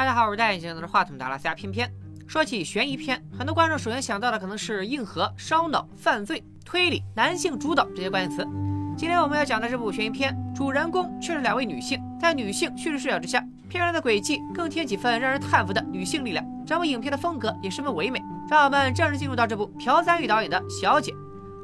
大家好，我是戴眼镜拿着话筒的阿拉斯加偏偏。说起悬疑片，很多观众首先想到的可能是硬核、烧脑、犯罪、推理、男性主导这些关键词。今天我们要讲的这部悬疑片，主人公却是两位女性，在女性叙事视角之下，片中的轨迹更添几分让人叹服的女性力量。整部影片的风格也十分唯美。让我们正式进入到这部朴赞玉导演的《小姐》。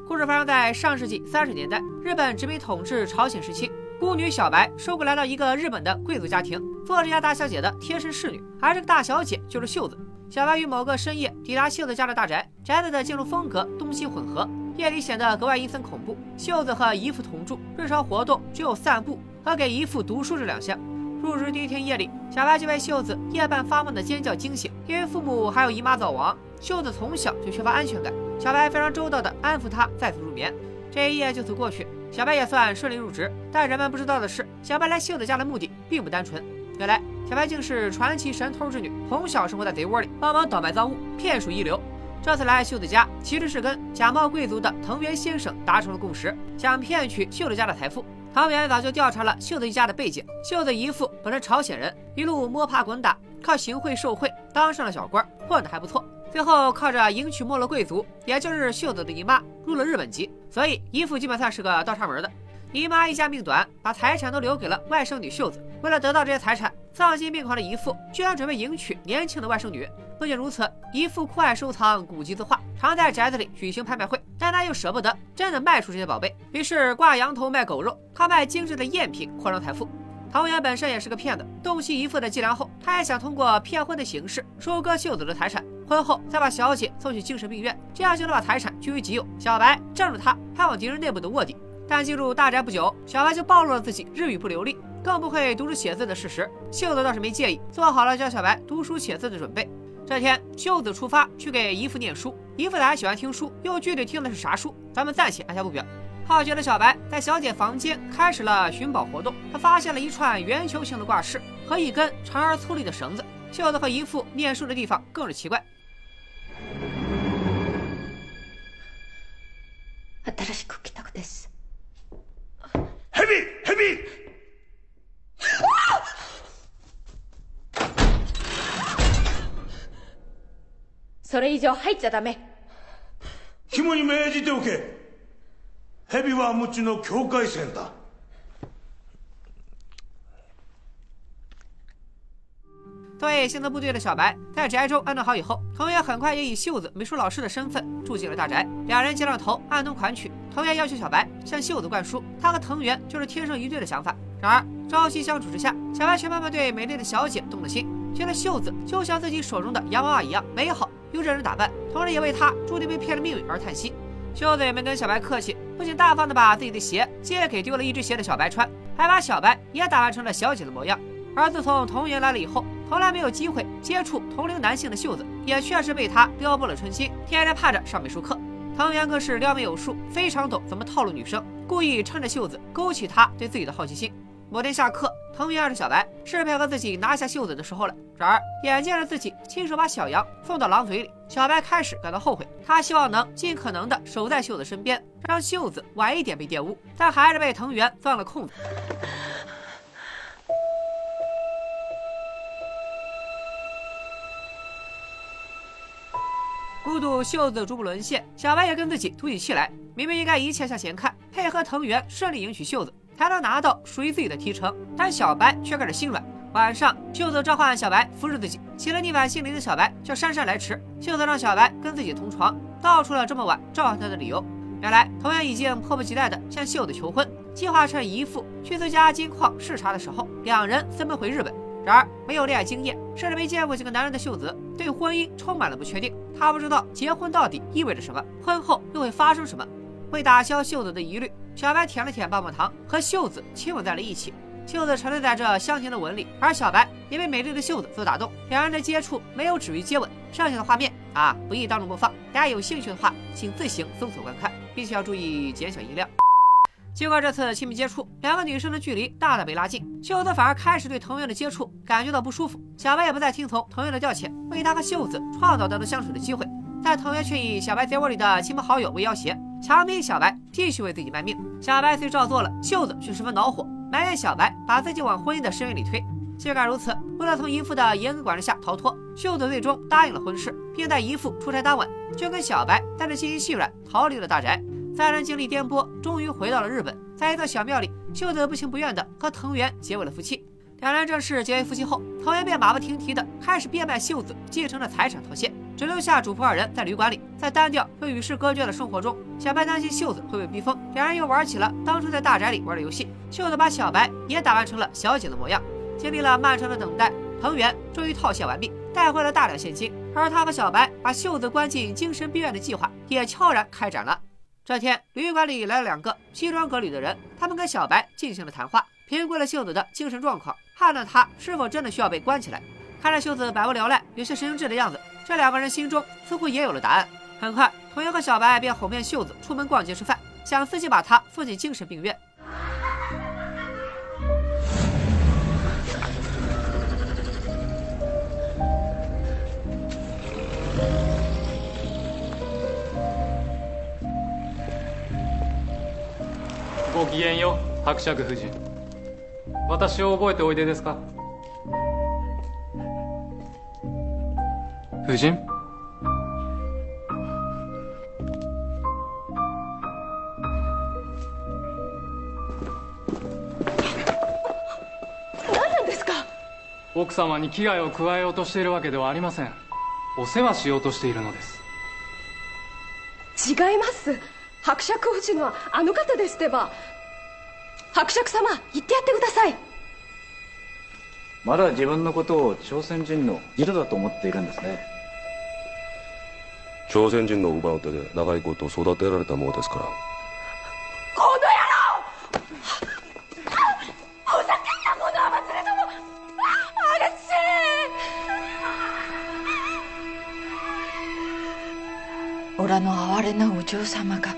故事发生在上世纪三十年代，日本殖民统治朝鲜时期。孤女小白收购来到一个日本的贵族家庭，做这家大小姐的贴身侍女，而这个大小姐就是秀子。小白于某个深夜抵达秀子家的大宅，宅子的建筑风格东西混合，夜里显得格外阴森恐怖。秀子和姨父同住，日常活动只有散步和给姨父读书这两项。入职第一天夜里，小白就被秀子夜半发梦的尖叫惊醒。因为父母还有姨妈早亡，秀子从小就缺乏安全感。小白非常周到的安抚她，再次入眠。这一夜就此过去。小白也算顺利入职，但人们不知道的是，小白来秀子家的目的并不单纯。原来，小白竟是传奇神偷之女，从小生活在贼窝里，帮忙倒卖赃物，骗术一流。这次来秀子家，其实是跟假冒贵族的藤原先生达成了共识，想骗取秀子家的财富。藤原早就调查了秀子一家的背景，秀子姨父本是朝鲜人，一路摸爬滚打，靠行贿受贿当上了小官，混得还不错。最后靠着迎娶没落贵族，也就是秀子的姨妈入了日本籍，所以姨父基本算是个倒插门的。姨妈一家命短，把财产都留给了外甥女秀子。为了得到这些财产，丧心病狂的姨父居然准备迎娶年轻的外甥女。不仅如此，姨父酷爱收藏古籍字画，常在宅子里举行拍卖会，但他又舍不得真的卖出这些宝贝，于是挂羊头卖狗肉，靠卖精致的赝品扩张财富。藤原本身也是个骗子，洞悉姨父的伎俩后，他也想通过骗婚的形式收割秀子的财产。婚后再把小姐送去精神病院，这样就能把财产据为己有。小白仗着他派往敌人内部的卧底，但进入大宅不久，小白就暴露了自己日语不流利，更不会读书写字的事实。秀子倒是没介意，做好了教小白读书写字的准备。这天，秀子出发去给姨父念书，姨父还喜欢听书，又具体听的是啥书，咱们暂且按下不表。好奇的小白在小姐房间开始了寻宝活动，他发现了一串圆球形的挂饰和一根长而粗粝的绳子。秀子和姨父念书的地方更是奇怪。新しく来たです。ヘビヘビそれ以上入っちゃダメ。肝に銘じておけ。蛇は無知の境界線だ。作为新泽部队的小白，在宅中安顿好以后，藤原很快也以秀子美术老师的身份住进了大宅。两人结了头，暗通款曲。藤原要求小白向秀子灌输他和藤原就是天生一对的想法。然而朝夕相处之下，小白却慢慢对美丽的小姐动了心，觉得秀子就像自己手中的洋娃娃一样美好又惹人打扮，同时也为他注定被骗的命运而叹息。秀子也没跟小白客气，不仅大方的把自己的鞋借给丢了一只鞋的小白穿，还把小白也打扮成了小姐的模样。而自从藤原来了以后，从来没有机会接触同龄男性的秀子，也确实被他撩拨了春心，天天盼着上美术课。藤原更是撩妹有术，非常懂怎么套路女生，故意趁着秀子勾起他对自己的好奇心。某天下课，藤原二着小白是配合自己拿下秀子的时候了。然而眼见着自己亲手把小羊送到狼嘴里，小白开始感到后悔。他希望能尽可能的守在秀子身边，让秀子晚一点被玷污，但还是被藤原钻了空子。目睹秀子逐步沦陷，小白也跟自己赌起气来。明明应该一切向前看，配合藤原顺利迎娶秀子，才能拿到属于自己的提成，但小白却开始心软。晚上，秀子召唤小白服侍自己，起了逆反心理的小白叫姗姗来迟。秀子让小白跟自己同床，道出了这么晚召唤他的理由。原来藤原已经迫不及待地向秀子求婚，计划趁姨父去自家金矿视察的时候，两人分奔回日本。然而，没有恋爱经验，甚至没见过几个男人的秀子，对婚姻充满了不确定。她不知道结婚到底意味着什么，婚后又会发生什么。为打消秀子的疑虑，小白舔了舔棒棒糖，和秀子亲吻在了一起。秀子沉醉在这香甜的吻里，而小白也被美丽的秀子所打动。两人的接触没有止于接吻，剩下的画面啊，不宜当众播放。大家有兴趣的话，请自行搜索观看，并且要注意减小音量。经过这次亲密接触，两个女生的距离大大被拉近。秀子反而开始对藤原的接触感觉到不舒服，小白也不再听从藤原的调遣，为他和秀子创造单独相处的机会。但藤原却以小白贼窝里的亲朋好友为要挟，强逼小白继续为自己卖命。小白虽照做了，秀子却十分恼火，埋怨小白把自己往婚姻的深渊里推。尽管如此，为了从姨父的严格管制下逃脱，秀子最终答应了婚事，并带姨父出差当晚，就跟小白带着信心细软逃离了大宅。三人经历颠簸，终于回到了日本。在一座小庙里，秀子不情不愿地和藤原结为了夫妻。两人正式结为夫妻后，藤原便马不停蹄地开始变卖秀子继承的财产套现，只留下主仆二人在旅馆里，在单调又与世隔绝的生活中，小白担心秀子会被逼疯，两人又玩起了当初在大宅里玩的游戏。秀子把小白也打扮成了小姐的模样。经历了漫长的等待，藤原终于套现完毕，带回了大量现金，而他和小白把秀子关进精神病院的计划也悄然开展了。这天，旅馆里来了两个西装革履的人，他们跟小白进行了谈话，评估了秀子的精神状况。判断他是否真的需要被关起来。看着秀子百无聊赖、有些神经质的样子，这两个人心中似乎也有了答案。很快，同学和小白便哄骗秀子出门逛街吃饭，想自己把她送进精神病院。ごきげんよう伯爵夫人。私を覚えておいでですか？夫人？何なんですか？奥様に危害を加えようとしているわけではありません。お世話しようとしているのです。違います伯爵夫人はあの方ですってば。伯爵様言ってやってください。まだ自分のことを朝鮮人の次女だと思っているんですね。朝鮮人の奪う手で長いこと育てられたものですから。この野郎！ふざけんなものは忘れたのあれせオラの哀れなお嬢様が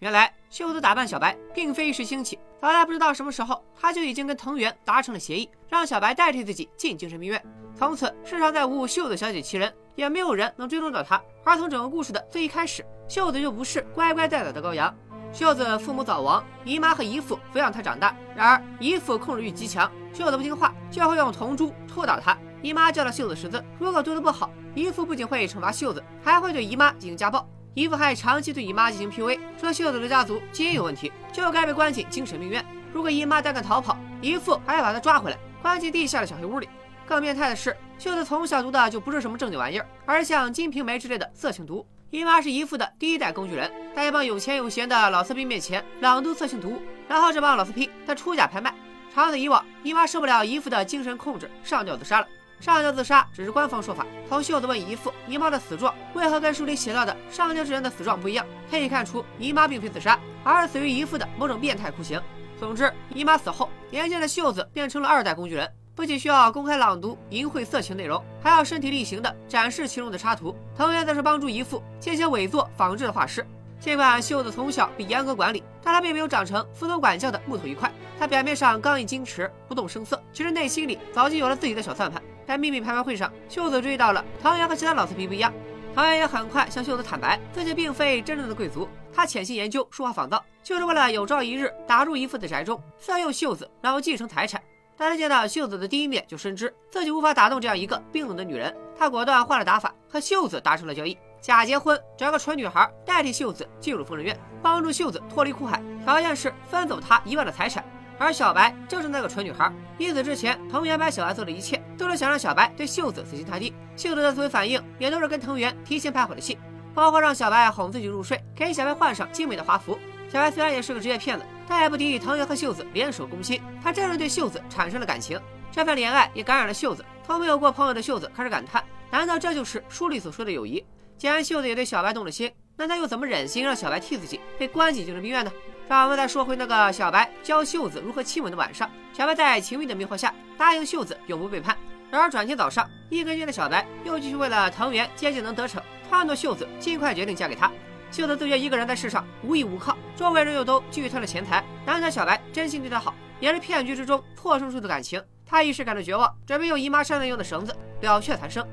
原来秀子打扮小白并非一时兴起，早在不知道什么时候，他就已经跟藤原达成了协议，让小白代替自己进精神病院。从此世上再无秀子小姐其人，也没有人能追踪到她。而从整个故事的最一开始，秀子就不是乖乖待宰的羔羊。秀子父母早亡，姨妈和姨父抚养她长大。然而姨父控制欲极强，秀子不听话就会用铜珠戳打她。姨妈教了秀子识字，如果读得不好，姨父不仅会惩罚秀子，还会对姨妈进行家暴。姨父还长期对姨妈进行 PUA，说秀子的家族基因有问题，就该被关进精神病院。如果姨妈胆敢逃跑，姨父还要把她抓回来，关进地下的小黑屋里。更变态的是，秀子从小读的就不是什么正经玩意儿，而是像《金瓶梅》之类的色情读。姨妈是姨父的第一代工具人，在一帮有钱有闲的老色批面前朗读色情读，然后这帮老色批再出价拍卖。长此以往，姨妈受不了姨父的精神控制，上吊自杀了。上吊自杀只是官方说法。从秀子问姨父姨妈的死状为何跟书里写到的上吊之人的死状不一样，可以看出姨妈并非自杀，而是死于姨父的某种变态酷刑。总之，姨妈死后，年轻的秀子变成了二代工具人，不仅需要公开朗读淫秽色情内容，还要身体力行的展示其中的插图。藤原则是帮助姨父进行伪作仿制的画师。尽管秀子从小被严格管理，但她并没有长成服从管教的木头一块。她表面上刚毅矜持、不动声色，其实内心里早就有了自己的小算盘。在秘密拍卖会上，秀子注意到了藤原和其他老色批不一样。藤原也很快向秀子坦白，自己并非真正的贵族，他潜心研究书画仿造，就是为了有朝一日打入姨父的宅中，算用秀子，然后继承财产。但他见到秀子的第一面，就深知自己无法打动这样。一个冰冷的女人。他果断换了打法，和秀子达成了交易：假结婚，找个蠢女孩代替秀子进入疯人院，帮助秀子脱离苦海，条件是分走他一半的财产。而小白正是那个蠢女孩。因此之前，藤原白小白做的一切，都是想让小白对秀子死心塌地。秀子的思维反应也都是跟藤原提前拍好的戏，包括让小白哄自己入睡，给小白换上精美的华服。小白虽然也是个职业骗子，但也不敌藤原和秀子联手攻心，他真是对秀子产生了感情。这份怜爱也感染了秀子。从没有过朋友的秀子开始感叹：难道这就是书里所说的友谊？既然秀子也对小白动了心，那他又怎么忍心让小白替自己被关进精神病院呢？让我们再说回那个小白教秀子如何亲吻的晚上，小白在情欲的迷惑下答应秀子永不背叛。然而转天早上，一根筋的小白又继续为了藤原接近能得逞，撺掇秀子尽快决定嫁给他。秀子自觉一个人在世上无依无靠，周围人又都觊觎她的钱财，难得小白真心对她好，也是骗局之中破生出的感情。他一时感到绝望，准备用姨妈扇子用的绳子了却残生。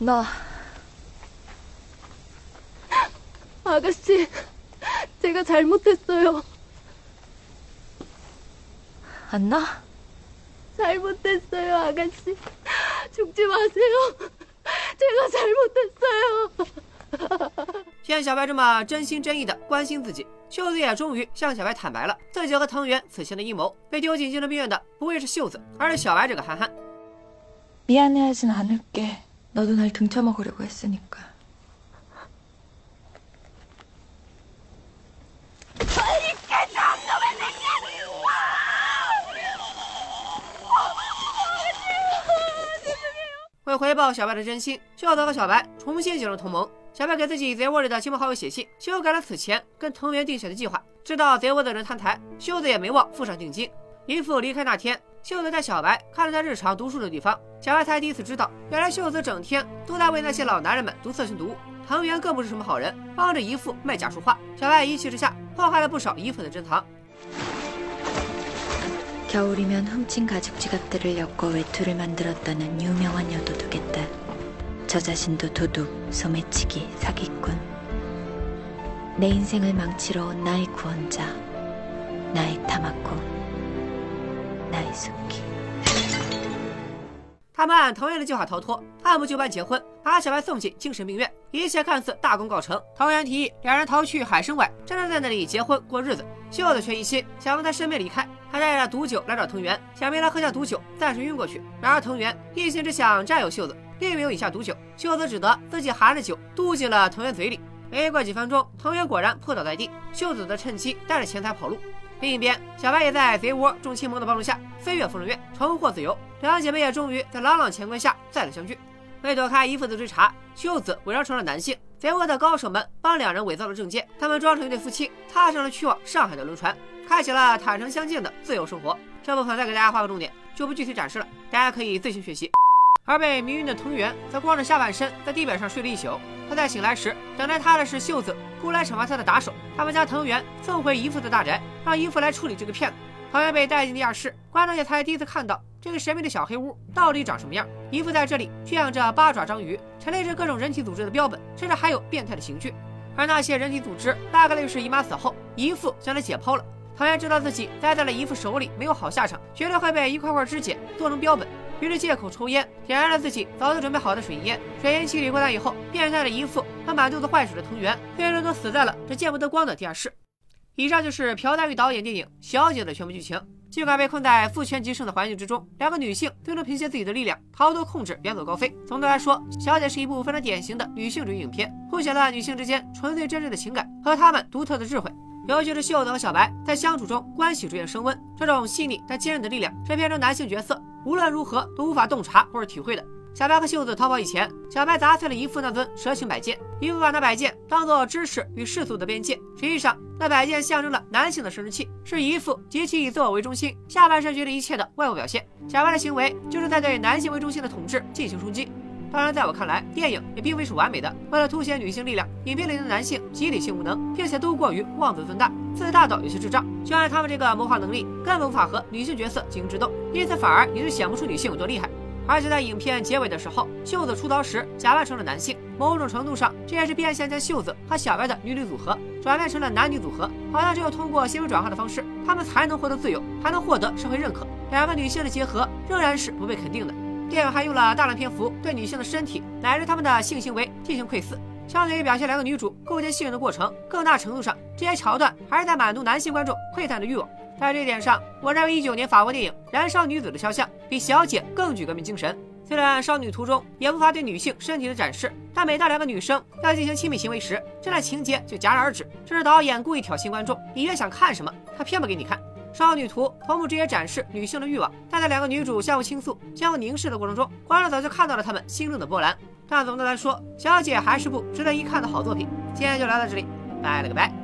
나 아가씨 제가 잘못했어요 안나? 잘못했어요 아가씨 죽지 마세요 제가 잘못했어요 见小白这么真心真意的关心自己，秀子也终于向小白坦白了自己和藤原此前的阴谋。被丢进精神病院的不会是秀子，而是小白这个憨憨。 미안해하진 않을게. 너도 날 등쳐먹으려고 했으니까 아, 为回报小白的真心，秀子和小白重新结成同盟。小白给自己贼窝里的亲朋好友写信，修改了此前跟藤原定下的计划。知道贼窝的人摊台，秀子也没忘付上定金。姨父离开那天， 秀子带小白看了他日常读书的地方，小白才第一次知道，原来秀子整天都在为那些老男人们读色情读物。藤原更不是什么好人，帮着姨父卖假书画。小白一气之下破坏了不少姨父的珍藏。他们按同原的计划逃脱按部就班结婚把小白送进精神病院一切看似大功告成藤原提议两人逃去海参崴真正在那里结婚过日子。秀子却一心想要在身边离开他带着毒酒来找藤原想陪他喝下毒酒暂时晕过去然而藤原一心只想占有秀子并没有饮下毒酒。秀子只得自己含着酒肚进了藤原嘴里没过几分钟藤原果然扑倒在地。秀子则趁机带着钱财跑路。另一边，小白也在贼窝众亲朋的帮助下飞越疯人院，重获自由。两姐妹也终于在朗朗乾坤下再次相聚。为躲开姨父的追查，秀子伪装成了男性，贼窝的高手们帮两人伪造了证件，他们装成一对夫妻，踏上了去往上海的轮船，开启了坦诚相见的自由生活。这部分再给大家画个重点，就不具体展示了，大家可以自行学习。而被迷晕的藤原则光着下半身在地板上睡了一宿。他在醒来时，等待他的是秀子雇来惩罚他的打手。他们将藤原送回姨父的大宅，让姨父来处理这个骗子。藤原被带进地下室，观众也才第一次看到这个神秘的小黑屋到底长什么样。姨父在这里圈养着八爪章鱼，陈列着各种人体组织的标本，甚至还有变态的刑具。而那些人体组织大概率是姨妈死后姨父将它解剖了。藤原知道自己栽在了姨父手里没有好下场，绝对会被一块块肢解做成标本。于是借口抽烟，点燃了自己早就准备好的水烟。水银气体过淡以后，变态的姨父和满肚子坏水的藤原，最终都死在了这见不得光的地下室。以上就是朴赞玉导演电影《小姐》的全部剧情。尽管被困在父权极盛的环境之中，两个女性都能凭借自己的力量逃脱控制，远走高飞。总的来说，《小姐》是一部非常典型的女性主义影片，凸显了女性之间纯粹真挚的情感和她们独特的智慧。尤其是秀子和小白在相处中，关系逐渐升温。这种细腻但坚韧的力量，是片中男性角色无论如何都无法洞察或者体会的。小白和秀子逃跑以前，小白砸碎了姨父那尊蛇形摆件，姨父把那摆件当做知识与世俗的边界。实际上，那摆件象征了男性的生殖器，是姨父极其以自我为中心、下半身决定一切的外部表现。小白的行为就是在对男性为中心的统治进行冲击。当然，在我看来，电影也并非是完美的。为了凸显女性力量，影片里的男性集体性无能，并且都过于妄自尊大，自大到有些智障。就按他们这个谋划能力，根本无法和女性角色进行智斗，因此反而也是显不出女性有多厉害。而且在影片结尾的时候，秀子出逃时假扮成了男性，某种程度上这也是变相将秀子和小白的女女组合转变成了男女组合，好像只有通过行为转化的方式，他们才能获得自由，才能获得社会认可。两个女性的结合仍然是不被肯定的。电影还用了大量篇幅对女性的身体乃至她们的性行为进行窥伺，相对于表现两个女主构建信任的过程，更大程度上这些桥段还是在满足男性观众窥探的欲望。在这一点上，我认为一九年法国电影《燃烧女子的肖像》比《小姐》更具革命精神。虽然《少女图》中也无法对女性身体的展示，但每当两个女生要进行亲密行为时，这段情节就戛然而止。这是导演故意挑衅观众，你越想看什么，他偏不给你看。《少女图》同步直接展示女性的欲望，但在两个女主相互倾诉、相互凝视的过程中，观众早就看到了她们心中的波澜。但总的来说，《小姐》还是部值得一看的好作品。今天就聊到这里，拜了个拜。